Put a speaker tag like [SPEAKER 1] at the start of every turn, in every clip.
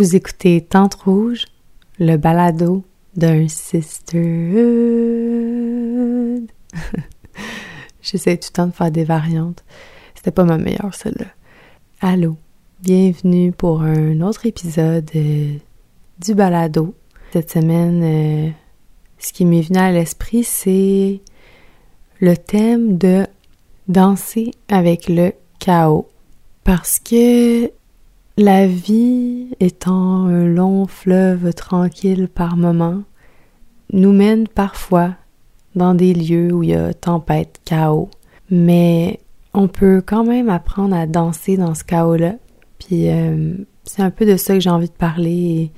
[SPEAKER 1] Vous écoutez Tente Rouge, le balado d'un sisterhood. J'essaie tout le temps de faire des variantes. C'était pas ma meilleure, celle-là. Allô, bienvenue pour un autre épisode euh, du balado. Cette semaine, euh, ce qui m'est venu à l'esprit, c'est le thème de danser avec le chaos. Parce que la vie étant un long fleuve tranquille par moments, nous mène parfois dans des lieux où il y a tempête, chaos. Mais on peut quand même apprendre à danser dans ce chaos-là. Puis euh, c'est un peu de ça que j'ai envie de parler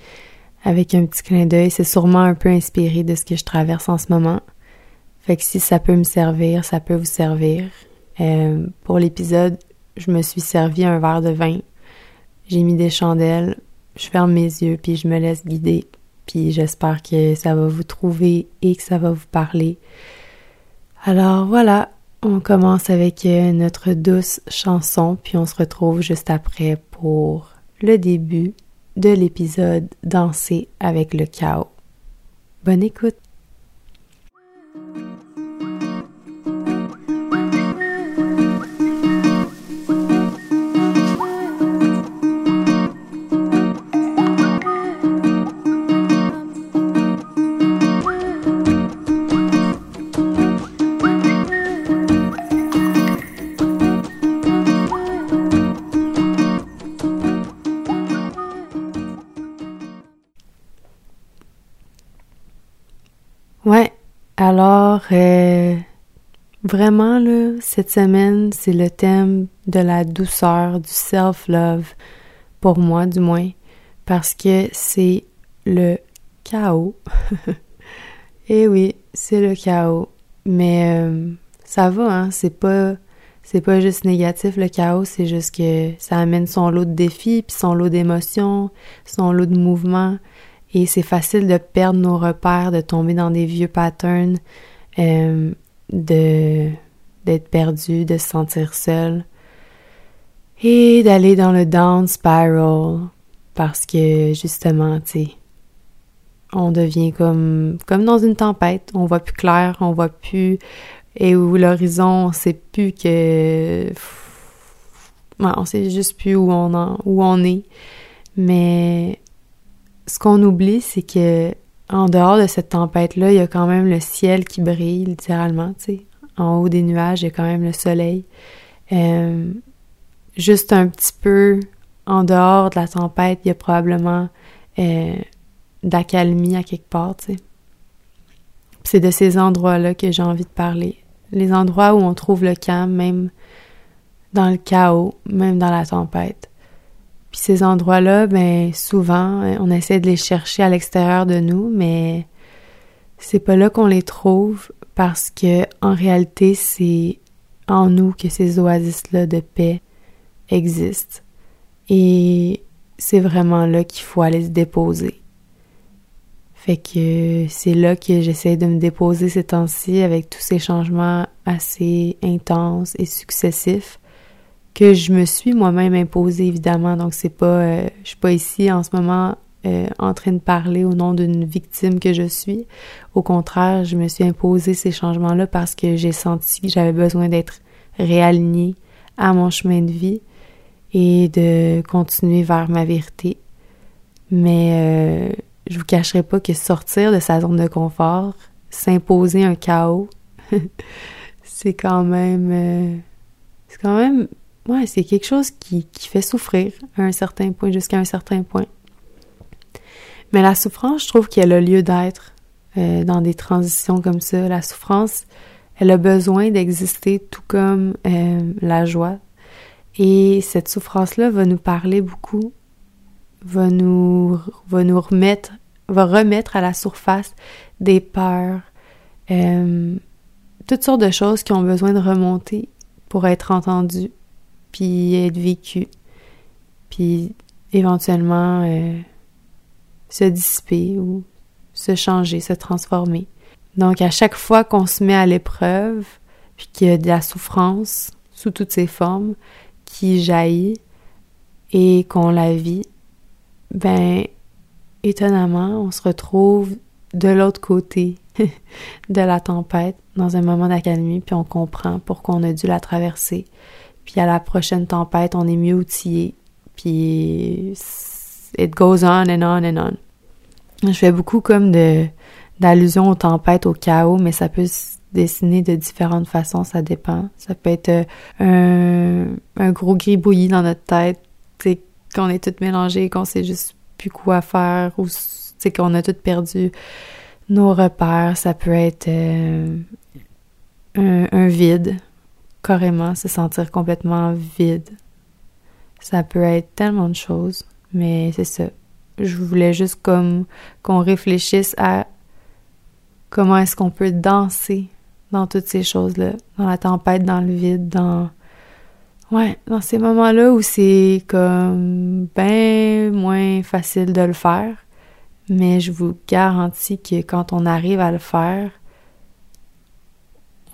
[SPEAKER 1] avec un petit clin d'œil. C'est sûrement un peu inspiré de ce que je traverse en ce moment. Fait que si ça peut me servir, ça peut vous servir. Euh, pour l'épisode, je me suis servi un verre de vin j'ai mis des chandelles, je ferme mes yeux, puis je me laisse guider. Puis j'espère que ça va vous trouver et que ça va vous parler. Alors voilà, on commence avec euh, notre douce chanson, puis on se retrouve juste après pour le début de l'épisode Danser avec le chaos. Bonne écoute! Alors euh, vraiment là, cette semaine, c'est le thème de la douceur, du self-love, pour moi du moins, parce que c'est le chaos. Et eh oui, c'est le chaos. Mais euh, ça va, hein, c'est pas c'est pas juste négatif le chaos, c'est juste que ça amène son lot de défis, puis son lot d'émotions, son lot de mouvements. Et c'est facile de perdre nos repères, de tomber dans des vieux patterns, euh, de d'être perdu, de se sentir seul et d'aller dans le down spiral parce que justement, tu sais, on devient comme comme dans une tempête, on voit plus clair, on voit plus et où l'horizon, on sait plus que on sait juste plus où on en, où on est. Mais ce qu'on oublie, c'est que en dehors de cette tempête-là, il y a quand même le ciel qui brille, littéralement, tu sais. En haut des nuages, il y a quand même le soleil. Euh, juste un petit peu en dehors de la tempête, il y a probablement euh, d'accalmie à quelque part, tu sais. C'est de ces endroits-là que j'ai envie de parler. Les endroits où on trouve le calme, même dans le chaos, même dans la tempête. Puis ces endroits-là, ben souvent, on essaie de les chercher à l'extérieur de nous, mais c'est pas là qu'on les trouve parce que en réalité, c'est en nous que ces oasis-là de paix existent. Et c'est vraiment là qu'il faut aller se déposer. Fait que c'est là que j'essaie de me déposer ces temps-ci avec tous ces changements assez intenses et successifs que je me suis moi-même imposé évidemment. Donc c'est pas, euh, je suis pas ici en ce moment euh, en train de parler au nom d'une victime que je suis. Au contraire, je me suis imposé ces changements-là parce que j'ai senti que j'avais besoin d'être réalignée à mon chemin de vie et de continuer vers ma vérité. Mais euh, je vous cacherai pas que sortir de sa zone de confort, s'imposer un chaos, c'est quand même, c'est quand même ouais, c'est quelque chose qui, qui fait souffrir à un certain point, jusqu'à un certain point. Mais la souffrance, je trouve qu'elle a lieu d'être euh, dans des transitions comme ça. La souffrance, elle a besoin d'exister tout comme euh, la joie. Et cette souffrance-là va nous parler beaucoup, va nous, va nous remettre, va remettre à la surface des peurs, euh, toutes sortes de choses qui ont besoin de remonter pour être entendues puis être vécu, puis éventuellement euh, se dissiper ou se changer, se transformer. Donc à chaque fois qu'on se met à l'épreuve, puis qu'il y a de la souffrance sous toutes ses formes qui jaillit et qu'on la vit, ben, étonnamment, on se retrouve de l'autre côté de la tempête dans un moment d'accalmie, puis on comprend pourquoi on a dû la traverser. Puis à la prochaine tempête, on est mieux outillé. Puis it goes on and on and on. Je fais beaucoup comme de d'allusions aux tempêtes, au chaos, mais ça peut se dessiner de différentes façons, ça dépend. Ça peut être euh, un, un gros gribouillis dans notre tête, c'est qu'on est tout mélangé, qu'on sait juste plus quoi faire, ou c'est qu'on a tout perdu nos repères. Ça peut être euh, un vide, carrément, se sentir complètement vide. Ça peut être tellement de choses, mais c'est ça je voulais juste comme qu'on réfléchisse à comment est-ce qu'on peut danser dans toutes ces choses-là, dans la tempête, dans le vide, dans ouais, dans ces moments-là où c'est comme ben moins facile de le faire, mais je vous garantis que quand on arrive à le faire,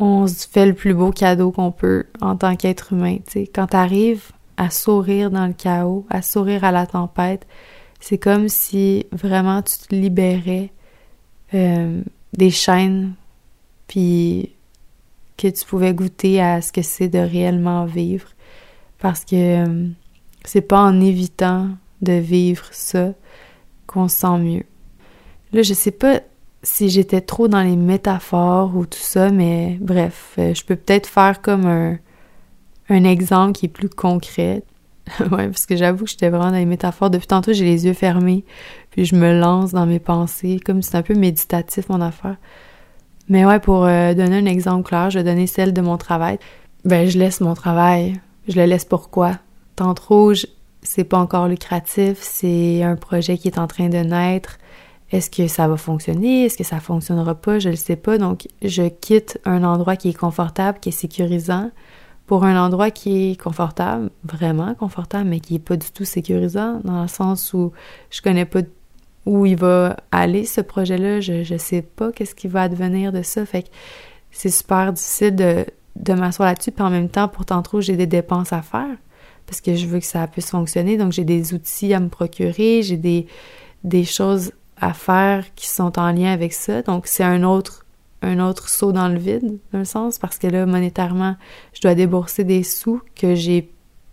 [SPEAKER 1] on se fait le plus beau cadeau qu'on peut en tant qu'être humain, tu sais, quand t'arrives à sourire dans le chaos, à sourire à la tempête, c'est comme si vraiment tu te libérais euh, des chaînes, puis que tu pouvais goûter à ce que c'est de réellement vivre. Parce que euh, c'est pas en évitant de vivre ça qu'on se sent mieux. Là, je sais pas si j'étais trop dans les métaphores ou tout ça, mais bref, euh, je peux peut-être faire comme un, exemple qui est plus concret. ouais, parce que j'avoue que j'étais vraiment dans les métaphores. Depuis tantôt, j'ai les yeux fermés, puis je me lance dans mes pensées, comme c'est un peu méditatif mon affaire. Mais ouais, pour euh, donner un exemple clair, je vais donner celle de mon travail. Ben, je laisse mon travail. Je le laisse pourquoi? Tente rouge, c'est pas encore lucratif, c'est un projet qui est en train de naître. Est-ce que ça va fonctionner? Est-ce que ça fonctionnera pas? Je le sais pas. Donc, je quitte un endroit qui est confortable, qui est sécurisant, pour un endroit qui est confortable, vraiment confortable, mais qui est pas du tout sécurisant, dans le sens où je connais pas où il va aller ce projet-là, je, je sais pas qu'est-ce qui va advenir de ça, fait que c'est super difficile de, de m'asseoir là-dessus, puis en même temps, pourtant trop, j'ai des dépenses à faire, parce que je veux que ça puisse fonctionner, donc j'ai des outils à me procurer, j'ai des, des choses à faire qui sont en lien avec ça, donc c'est un autre un autre saut dans le vide, d'un sens, parce que là, monétairement, je dois débourser des sous que j'ai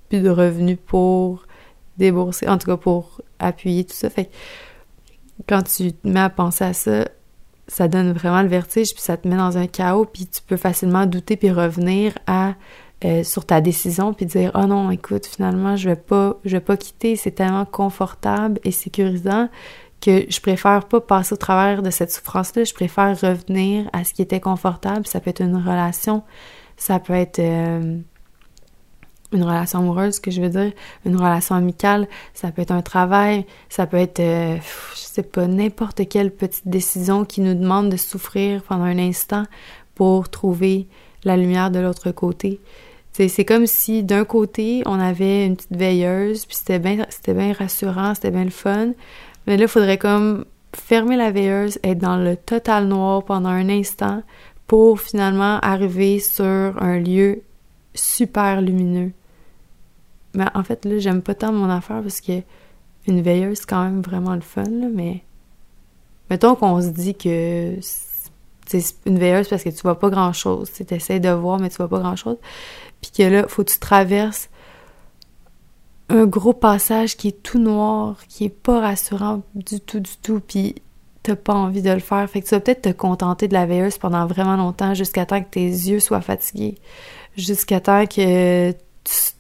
[SPEAKER 1] plus de revenus pour débourser, en tout cas pour appuyer tout ça. Fait que quand tu te mets à penser à ça, ça donne vraiment le vertige, puis ça te met dans un chaos, puis tu peux facilement douter puis revenir à euh, sur ta décision puis dire oh non écoute finalement je vais vais pas quitter. C'est tellement confortable et sécurisant que je préfère pas passer au travers de cette souffrance-là, je préfère revenir à ce qui était confortable. Ça peut être une relation, ça peut être euh, une relation amoureuse, que je veux dire, une relation amicale, ça peut être un travail, ça peut être, euh, je sais pas, n'importe quelle petite décision qui nous demande de souffrir pendant un instant pour trouver la lumière de l'autre côté. C'est comme si d'un côté, on avait une petite veilleuse, puis c'était bien, c'était bien rassurant, c'était bien le fun. Mais là, il faudrait comme fermer la veilleuse, être dans le total noir pendant un instant pour finalement arriver sur un lieu super lumineux. Mais en fait, là, j'aime pas tant mon affaire parce que une veilleuse, c'est quand même vraiment le fun, là, mais mettons qu'on se dit que c'est une veilleuse parce que tu vois pas grand-chose. Tu essaies de voir, mais tu vois pas grand-chose. Puis que là, faut que tu traverses un gros passage qui est tout noir, qui est pas rassurant du tout, du tout, puis t'as pas envie de le faire. Fait que tu vas peut-être te contenter de la veilleuse pendant vraiment longtemps, jusqu'à temps que tes yeux soient fatigués, jusqu'à temps que tu,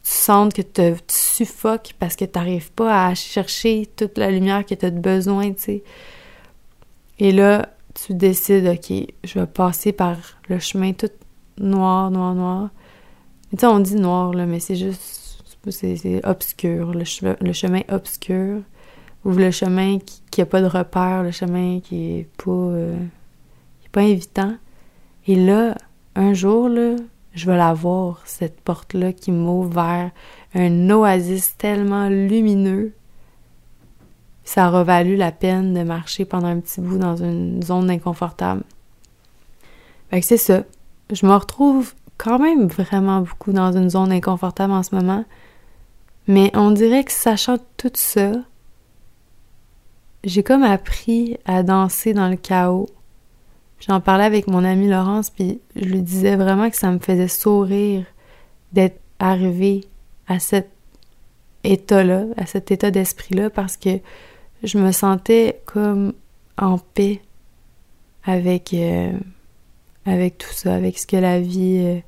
[SPEAKER 1] sentes que tu suffoques parce que t'arrives pas à chercher toute la lumière que t'as besoin, tu sais. Et là, tu décides, OK, je vais passer par le chemin tout noir, noir, noir. Tu sais, on dit noir, là, mais c'est juste c'est obscur, le, chemin obscur, ou le chemin qui n'a pas de repère, le chemin qui est pas, euh, pas évitant. Et là, un jour, là, je vais la voir, cette porte-là qui m'ouvre vers un oasis tellement lumineux. Ça a revalu la peine de marcher pendant un petit bout dans une zone inconfortable. Fait que c'est ça. Je me retrouve quand même vraiment beaucoup dans une zone inconfortable en ce moment. Mais on dirait que sachant tout ça, j'ai comme appris à danser dans le chaos. J'en parlais avec mon amie Laurence, puis je lui disais vraiment que ça me faisait sourire d'être arrivée à cet état-là, à cet état d'esprit-là, parce que je me sentais comme en paix avec, euh, avec tout ça, avec ce que la vie... Euh,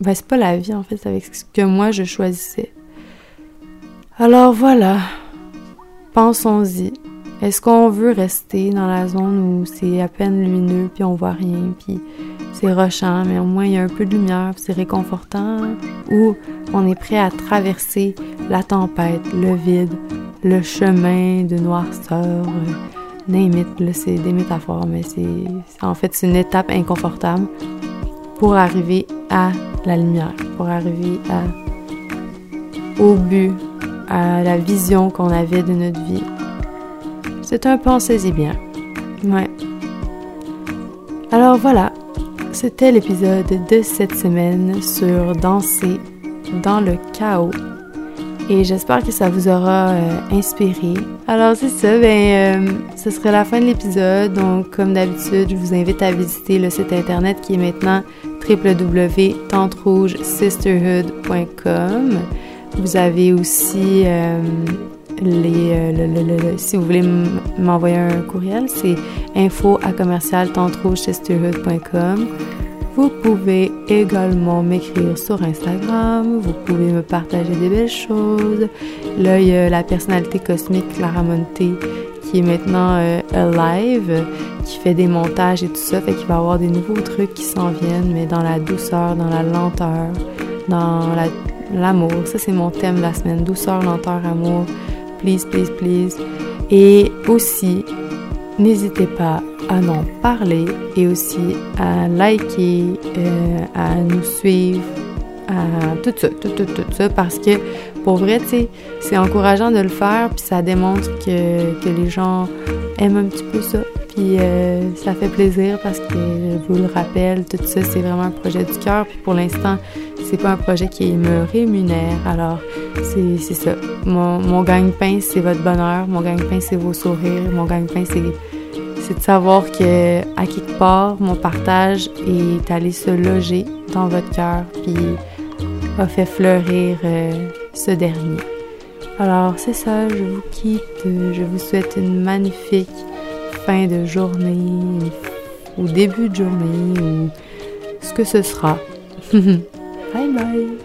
[SPEAKER 1] ben, c'est pas la vie, en fait, c'est avec ce que moi, je choisissais. Alors voilà, pensons-y. Est-ce qu'on veut rester dans la zone où c'est à peine lumineux, puis on voit rien, puis c'est rochant, mais au moins il y a un peu de lumière, c'est réconfortant, ou on est prêt à traverser la tempête, le vide, le chemin de noirceur, name là c'est des métaphores, mais c'est en fait c'est une étape inconfortable pour arriver à la lumière, pour arriver au but, à la vision qu'on avait de notre vie. C'est un pensez-y bien. Ouais. Alors voilà, c'était l'épisode de cette semaine sur danser dans le chaos. Et j'espère que ça vous aura euh, inspiré. Alors c'est ça, ben euh, ce serait la fin de l'épisode. Donc comme d'habitude, je vous invite à visiter le site internet qui est maintenant www.tanterougesisterhood.com. Vous avez aussi euh, les, le, si vous voulez m'envoyer un courriel, c'est info à commercial vous pouvez également m'écrire sur Instagram, vous pouvez me partager des belles choses. Là, il y a la personnalité cosmique Clara Monte qui est maintenant euh, live, qui fait des montages et tout ça, fait qu'il va y avoir des nouveaux trucs qui s'en viennent, mais dans la douceur, dans la lenteur, dans l'amour. ça, c'est mon thème de la semaine. Douceur, lenteur, amour. Please, please, please. Et aussi, N'hésitez pas à en parler et aussi à liker, euh, à nous suivre, à tout ça, tout, tout, tout ça, parce que pour vrai, tu sais, c'est encourageant de le faire, puis ça démontre que, que les gens aiment un petit peu ça. Puis euh, ça fait plaisir parce que je vous le rappelle, tout ça, c'est vraiment un projet du cœur. Puis pour l'instant, c'est pas un projet qui me rémunère. Alors, c'est ça. Mon, mon gagne-pain, c'est votre bonheur. Mon gagne-pain, c'est vos sourires. Mon gagne-pain, c'est de savoir que à quelque part, mon partage est allé se loger dans votre cœur, puis a fait fleurir euh, ce dernier. Alors c'est ça, je vous quitte, je vous souhaite une magnifique fin de journée ou début de journée ou ce que ce sera. bye bye